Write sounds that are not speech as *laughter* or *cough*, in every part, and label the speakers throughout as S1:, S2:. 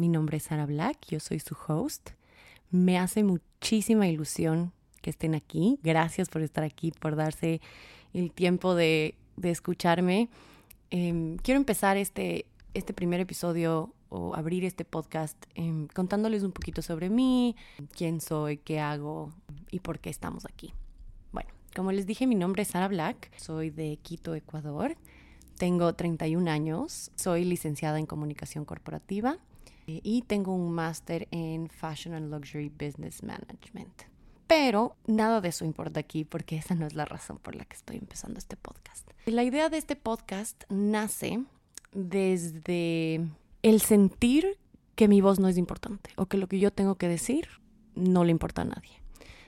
S1: Mi nombre es Sara Black, yo soy su host. Me hace muchísima ilusión que estén aquí. Gracias por estar aquí, por darse el tiempo de, escucharme. Em, quiero empezar este, este primer episodio o abrir este podcast em, contándoles un poquito sobre mí, quién soy, qué hago y por qué estamos aquí. Bueno, como les dije, mi nombre es Sara Black, soy de Quito, Ecuador. Tengo 31 años, soy licenciada en comunicación corporativa y tengo un máster en Fashion and Luxury Business Management. Pero nada de eso importa aquí porque esa no es la razón por la que estoy empezando este podcast. La idea de este podcast nace desde el sentir que mi voz no es importante o que lo que yo tengo que decir no le importa a nadie.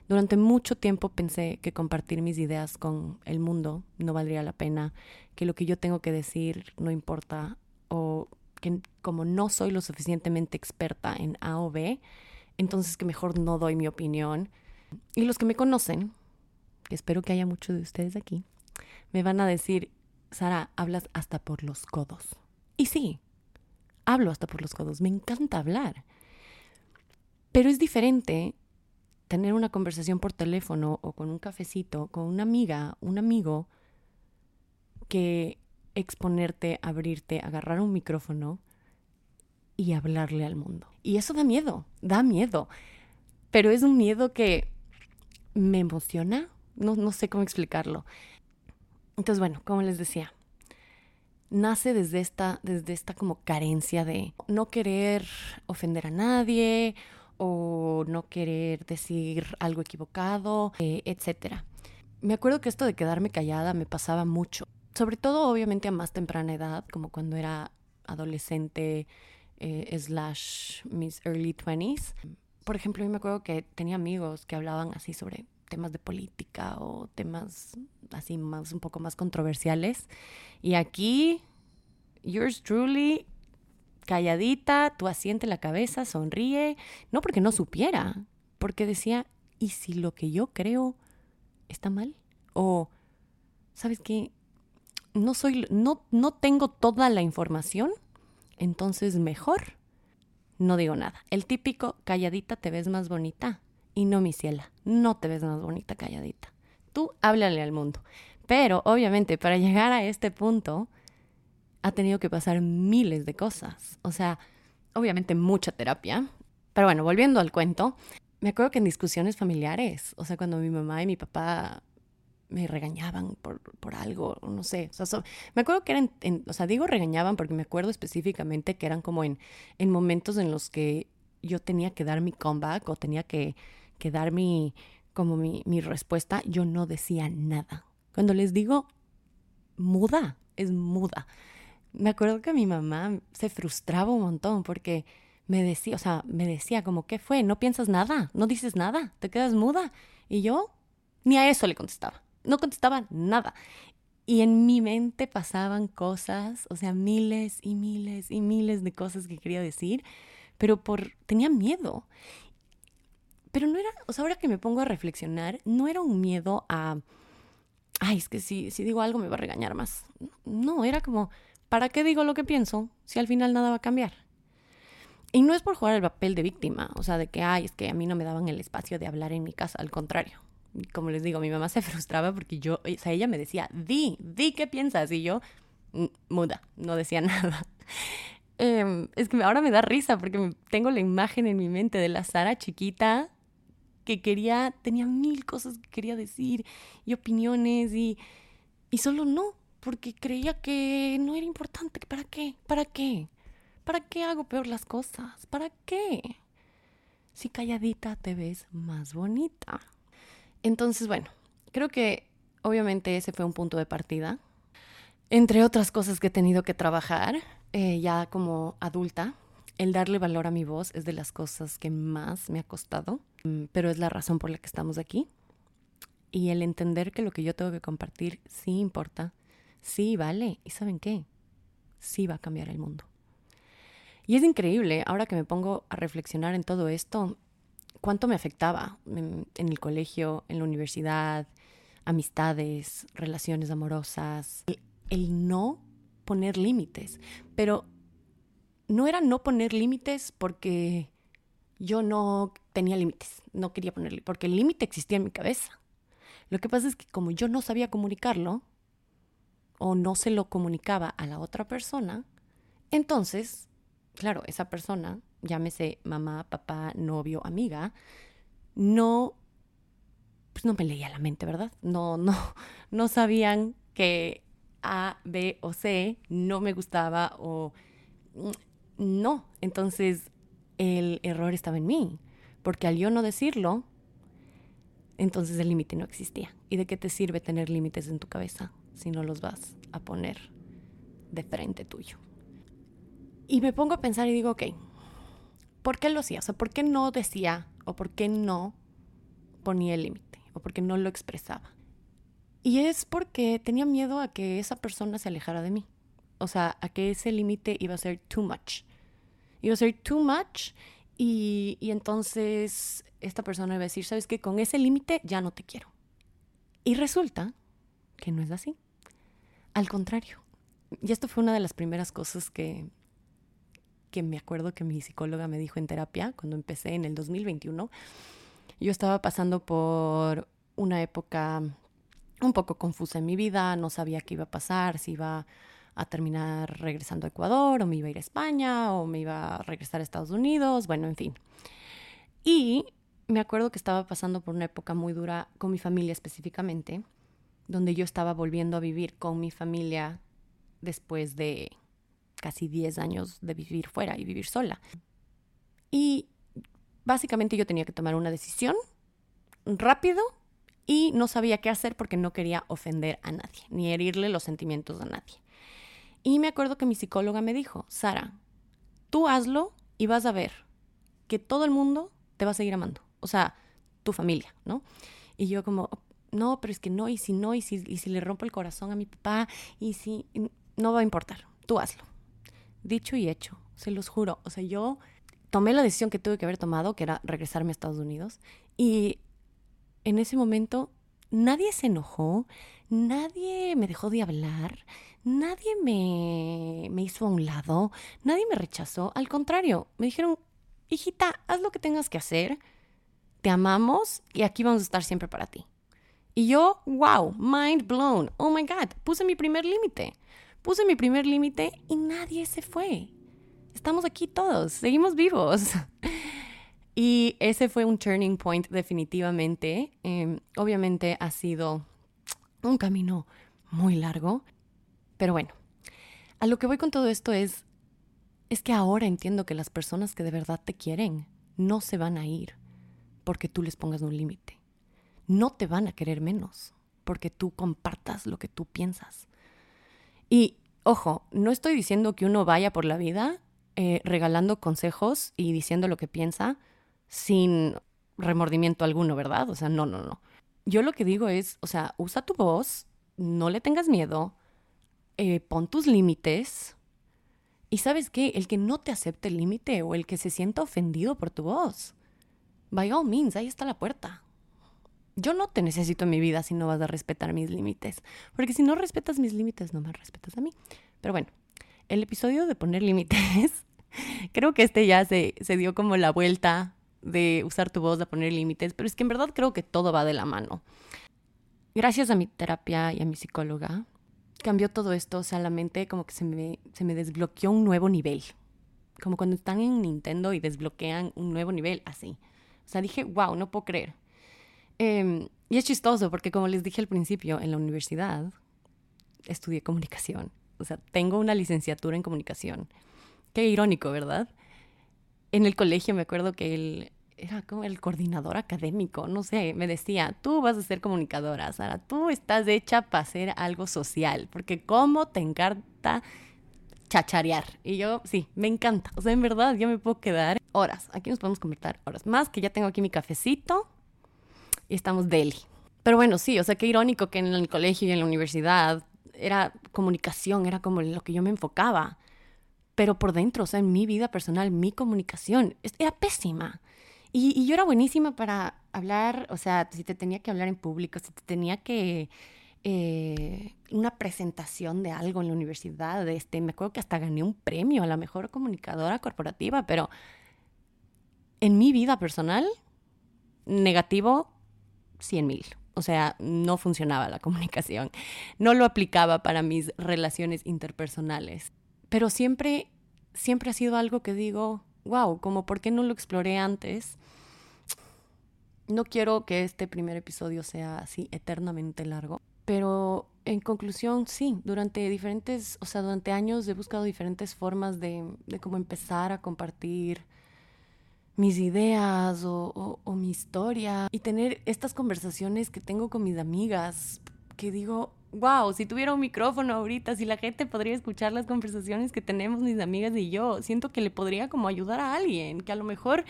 S1: Durante mucho tiempo pensé que compartir mis ideas con el mundo no valdría la pena, que lo que yo tengo que decir no importa o que como no soy lo suficientemente experta en A o B, entonces que mejor no doy mi opinión. Y los que me conocen, que espero que haya muchos de ustedes aquí, me van a decir, Sara, hablas hasta por los codos. Y sí, hablo hasta por los codos, me encanta hablar. Pero es diferente tener una conversación por teléfono o con un cafecito, con una amiga, un amigo, que exponerte, abrirte, agarrar un micrófono y hablarle al mundo. Y eso da miedo, da miedo. Pero es un miedo que me emociona, no, no sé cómo explicarlo. Entonces, bueno, como les decía, nace desde esta, desde esta como carencia de no querer ofender a nadie o no querer decir algo equivocado, eh, etc. Me acuerdo que esto de quedarme callada me pasaba mucho sobre todo obviamente a más temprana edad, como cuando era adolescente eh, slash mis early 20s. Por ejemplo, yo me acuerdo que tenía amigos que hablaban así sobre temas de política o temas así más un poco más controversiales. Y aquí, yours truly, calladita, tú asiente la cabeza, sonríe, no porque no supiera, porque decía, ¿y si lo que yo creo está mal? O, ¿sabes qué? No soy, no, no tengo toda la información, entonces mejor no digo nada. El típico calladita te ves más bonita. Y no, mi ciela, no te ves más bonita calladita. Tú háblale al mundo. Pero obviamente para llegar a este punto ha tenido que pasar miles de cosas. O sea, obviamente mucha terapia. Pero bueno, volviendo al cuento, me acuerdo que en discusiones familiares, o sea, cuando mi mamá y mi papá me regañaban por, por algo, no sé. Me acuerdo que eran, o sea, digo regañaban porque me acuerdo específicamente que eran como en, en momentos en los que yo tenía que dar mi comeback o tenía que, que dar mi, como mi, mi respuesta, yo no decía nada. Cuando les digo muda, es muda. Me acuerdo que mi mamá se frustraba un montón porque me decía, o sea, me decía como, ¿qué fue? No piensas nada, no dices nada, te quedas muda. Y yo ni a eso le contestaba no contestaba nada. Y en mi mente pasaban cosas, o sea, miles y miles y miles de cosas que quería decir, pero por tenía miedo. Pero no era, o sea, ahora que me pongo a reflexionar, no era un miedo a, ay, es que si, si digo algo me va a regañar más. No, era como, ¿para qué digo lo que pienso si al final nada va a cambiar? Y no es por jugar el papel de víctima, o sea, de que, ay, es que a mí no me daban el espacio de hablar en mi casa, al contrario como les digo, mi mamá se *laughs* frustraba porque yo, o sea, ella me decía, di, di qué piensas. Y yo, muda, no decía *laughs* nada. Em, es que ahora me da risa porque tengo la imagen en mi mente de la Sara chiquita que quería, tenía mil cosas que quería decir y opiniones y, y solo no, porque creía que no era importante. ¿Para qué? ¿Para qué? ¿Para qué hago peor las cosas? ¿Para qué? Si calladita te ves más bonita. Entonces, bueno, creo que obviamente ese fue un punto de partida. Entre otras cosas que he tenido que trabajar eh, ya como adulta, el darle valor a mi voz es de las cosas que más me ha costado, mm, pero es la razón por la que estamos aquí. Y el entender que lo que yo tengo que compartir sí importa, sí vale, y ¿saben qué? Sí va a cambiar el mundo. Y es increíble, ahora que me pongo a reflexionar en todo esto, cuánto me afectaba en, el colegio, en la universidad, amistades, relaciones amorosas, el no poner límites. Pero no era no poner límites porque yo no tenía límites, no quería ponerle, porque el límite existía en mi cabeza. Lo que pasa es que como yo no sabía comunicarlo o no se lo comunicaba a la otra persona, entonces, claro, esa persona, llámese mamá, papá, novio, amiga, no pues no me leía la mente, ¿verdad? No *laughs* no no sabían que A, B o C no me gustaba o no. Entonces el error estaba en mí, porque al yo no decirlo, entonces el límite no existía. ¿Y de qué te sirve tener límites en tu cabeza si no los vas a poner de frente tuyo? Y me pongo a pensar y digo, ok, ¿por qué lo hacía? O sea, ¿por qué no decía o por qué no ponía el límite o por qué no lo expresaba? Y es porque tenía miedo a que esa persona se alejara de mí. O sea, a que ese límite iba a ser too much. Iba a ser too much y, entonces esta persona iba a decir, ¿sabes qué? Con ese límite ya no te quiero. Y resulta que no es así. Al contrario. Y esto fue una de las primeras cosas que, que me acuerdo que mi psicóloga me dijo en terapia cuando empecé en el 2021. Yo estaba pasando por una época un poco confusa en mi vida, no sabía qué iba a pasar, si iba a terminar regresando a Ecuador o me iba a ir a España o me iba a regresar a Estados Unidos, bueno, en fin. Y me acuerdo que estaba pasando por una época muy dura con mi familia específicamente, donde yo estaba volviendo a vivir con mi familia después de casi 10 años de vivir fuera y vivir sola. Y básicamente yo tenía que tomar una decisión rápido y no sabía qué hacer porque no quería ofender a nadie, ni herirle los sentimientos a nadie. Y me acuerdo que mi psicóloga me dijo, Sara, tú hazlo y vas a ver que todo el mundo te va a seguir amando. O sea, tu familia, ¿no? Y yo como, no, pero es que no, y si no, y si, y si le rompo el corazón a mi papá, y si, no va a importar, tú hazlo. Dicho y hecho, se los juro. O sea, yo tomé la decisión que tuve que haber tomado, que era regresarme a Estados Unidos, y en ese momento nadie se enojó, nadie me dejó de hablar, nadie me, me hizo a un lado, nadie me rechazó. Al contrario, me dijeron, hijita, haz lo que tengas que hacer, te amamos y aquí vamos a estar siempre para ti. Y yo, wow, mind blown, oh my God, puse mi primer límite. Puse mi primer límite y nadie se fue. Estamos aquí todos, seguimos vivos. *laughs* Y ese fue un turning point definitivamente. Em, obviamente ha sido un camino muy largo, pero bueno, a lo que voy con todo esto es, es que ahora entiendo que las personas que de verdad te quieren no se van a ir porque tú les pongas un límite. No te van a querer menos porque tú compartas lo que tú piensas. Y ojo, no estoy diciendo que uno vaya por la vida eh, regalando consejos y diciendo lo que piensa sin remordimiento alguno, ¿verdad? O sea, no, no, no. Yo lo que digo es, o sea, usa tu voz, no le tengas miedo, eh, pon tus límites. Y sabes qué, el que no te acepte el límite o el que se sienta ofendido por tu voz, by all means, ahí está la puerta. Yo no te necesito en mi vida si no vas a respetar mis límites, porque si no respetas mis límites, no me respetas a mí. Pero bueno, el episodio de poner límites, *laughs* creo que este ya se, se dio como la vuelta de usar tu voz, de poner límites, pero es que en verdad creo que todo va de la mano. Gracias a mi terapia y a mi psicóloga, cambió todo esto, o sea, la mente como que se me, se me desbloqueó un nuevo nivel. Como cuando están en Nintendo y desbloquean un nuevo nivel, así. O sea, dije, wow, no puedo creer. Em, y es chistoso porque como les dije al principio, en la universidad estudié comunicación. O sea, tengo una licenciatura en comunicación. Qué irónico, ¿verdad? en el colegio me acuerdo que él era como el coordinador académico, no sé, me decía, tú vas a ser comunicadora, Sara, tú estás hecha para hacer algo social, porque cómo te encanta chacharear. Y yo, sí, me encanta. O sea, en verdad, yo me puedo quedar horas. Aquí nos podemos convertir horas. Más que ya tengo aquí mi cafecito y estamos deli. Pero bueno, sí, o sea, qué irónico que en el colegio y en la universidad era comunicación, era como lo que yo me enfocaba. Pero por dentro, o sea, en mi vida personal, mi comunicación era pésima. Y, yo era buenísima para hablar, o sea, si te tenía que hablar en público, si te tenía que... Eh, una presentación de algo en la universidad, este, me acuerdo que hasta gané un premio a la mejor comunicadora corporativa, pero en mi vida personal, negativo, 100 mil. O sea, no funcionaba la *laughs* comunicación. No lo aplicaba para mis relaciones interpersonales. Pero siempre, siempre ha sido algo que digo, wow, como por qué no lo exploré antes. No quiero que este primer episodio sea así eternamente largo, pero en conclusión, sí, durante diferentes, o sea, durante años he buscado diferentes formas de, de cómo empezar a compartir mis ideas o, mi historia y tener estas conversaciones que tengo con mis amigas, que digo, wow, si tuviera un micrófono ahorita, si la gente podría escuchar las conversaciones que tenemos mis amigas y yo, siento que le podría como ayudar a alguien, que a lo mejor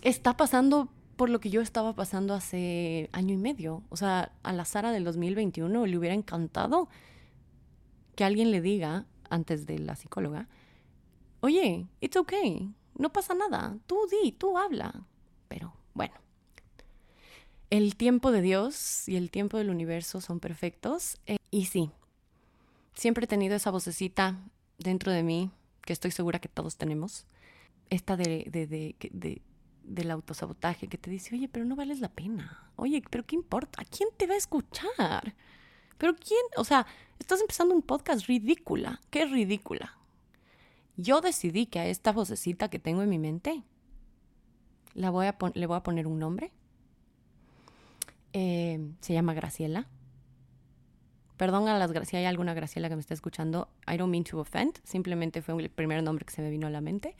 S1: está pasando por lo que yo estaba pasando hace año y medio. O sea, a la Sara del 2021 le hubiera encantado que alguien le diga, antes de la psicóloga, oye, it's okay, no pasa nada, tú di, tú habla. Pero bueno, el tiempo de Dios y el tiempo del universo son perfectos. Eh, y sí, siempre he tenido esa vocecita dentro de mí, que estoy segura que todos tenemos, esta de, de, de, del autosabotaje que te dice, oye, pero no vales la pena. Oye, pero ¿qué importa? ¿A quién te va a escuchar? Pero ¿quién? O sea, estás empezando un podcast ridícula. ¿Qué ridícula? Yo decidí que a esta vocecita que tengo en mi mente la voy a le voy a poner un nombre. Eh, se llama Graciela. Perdón a las si hay alguna Graciela que me está escuchando. I don't mean to offend. Simplemente fue el primer nombre que se me vino a la mente.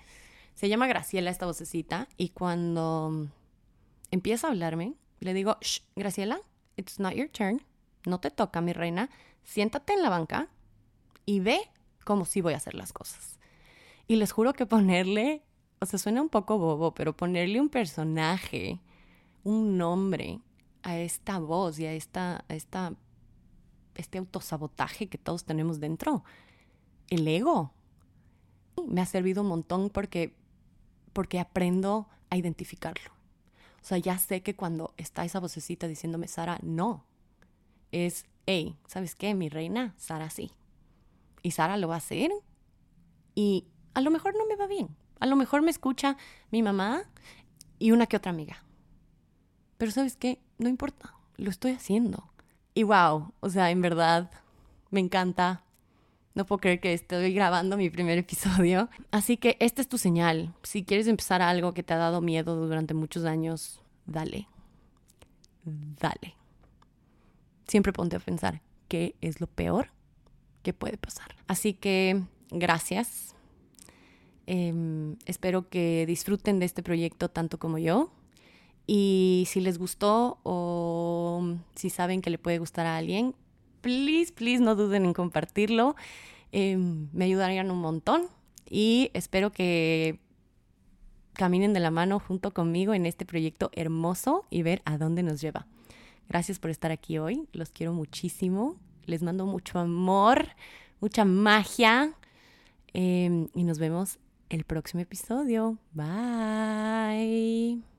S1: Se llama Graciela esta vocecita y cuando empieza a hablarme, le digo, Shh, Graciela, it's not your turn. No te toca, mi reina. Siéntate en la banca y ve cómo sí voy a hacer las cosas. Y les juro que ponerle, o sea, suena un poco bobo, pero ponerle un personaje, un nombre a esta voz y a esta, a esta, este autosabotaje que todos tenemos dentro, el ego, me ha servido un montón porque, porque aprendo a identificarlo. O sea, ya sé que cuando está esa vocecita diciéndome, Sara, no, es, hey, ¿sabes qué? Mi reina, Sara sí. Y Sara lo va a hacer. Y a lo mejor no me va bien. A lo mejor me escucha mi mamá y una que otra amiga. Pero sabes qué, no importa, lo estoy haciendo. Y wow, o sea, en verdad, me encanta. No puedo creer que estoy grabando mi primer episodio. Así que esta es tu señal. Si quieres empezar algo que te ha dado miedo durante muchos años, dale. Dale. Siempre ponte a pensar qué es lo peor que puede pasar. Así que gracias Em, espero que disfruten de este proyecto tanto como yo. Y si les gustó o si saben que le puede gustar a alguien, please, please no duden en compartirlo. Em, me ayudarían un montón. Y espero que caminen de la mano junto conmigo en este proyecto hermoso y ver a dónde nos lleva. Gracias por estar aquí hoy. Los quiero muchísimo. Les mando mucho amor, mucha magia. Em, y nos vemos el próximo episodio. Bye.